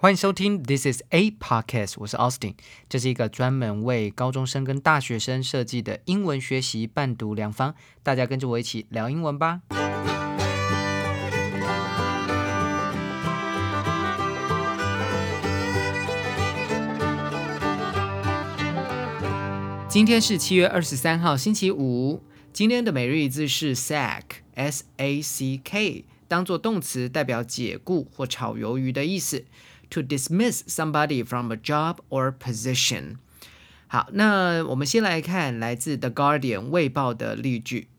欢迎收听 This is a podcast，我是 Austin，这是一个专门为高中生跟大学生设计的英文学习伴读良方，大家跟着我一起聊英文吧。今天是七月二十三号，星期五。今天的每日一字是 sack，s a c k，当做动词代表解雇或炒鱿鱼的意思。To dismiss somebody from a job or position。好，那我们先来看来自 The Guardian 卫报的例句。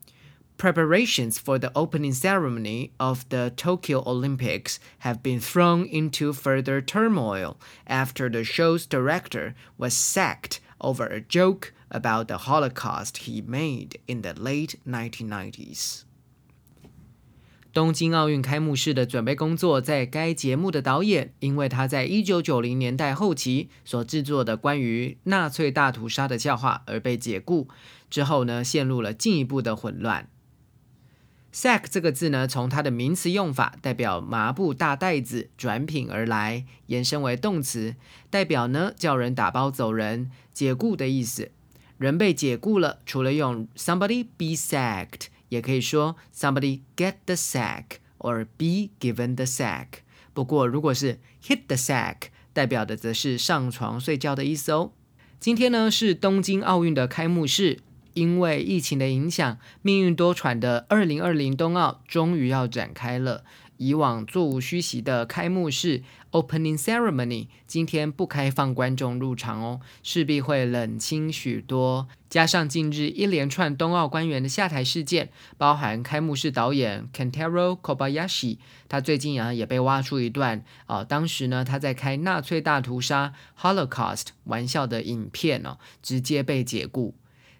Preparations for the opening ceremony of the Tokyo Olympics have been thrown into further turmoil after the show's director was sacked over a joke about the Holocaust he made in the late 1990s. 东京奥运开幕式的准备工作，在该节目的导演，因为他在一九九零年代后期所制作的关于纳粹大屠杀的笑话而被解雇，之后呢，陷入了进一步的混乱。sack 这个字呢，从它的名词用法代表麻布大袋子转品而来，延伸为动词，代表呢叫人打包走人、解雇的意思。人被解雇了，除了用 somebody be sacked。也可以说 somebody get the sack or be given the sack。不过如果是 hit the sack，代表的则是上床睡觉的意思哦。今天呢是东京奥运的开幕式，因为疫情的影响，命运多舛的二零二零冬奥终于要展开了。以往座无虚席的开幕式 （Opening Ceremony） 今天不开放观众入场哦，势必会冷清许多。加上近日一连串冬奥官员的下台事件，包含开幕式导演 Kentaro Kobayashi，他最近啊也被挖出一段啊，当时呢他在开纳粹大屠杀 （Holocaust） 玩笑的影片哦，直接被解雇。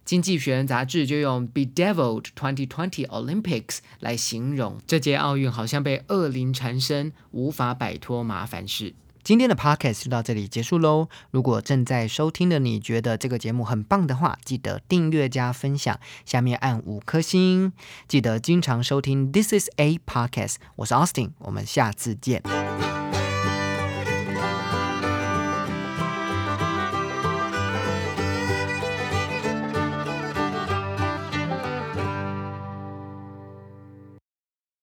经济学人杂志就用 “bedeviled 2020 Olympics” 来形容这届奥运，好像被恶灵缠身，无法摆脱麻烦事。今天的 podcast 就到这里结束喽。如果正在收听的你觉得这个节目很棒的话，记得订阅加分享，下面按五颗星。记得经常收听 This is a podcast，我是 Austin，我们下次见。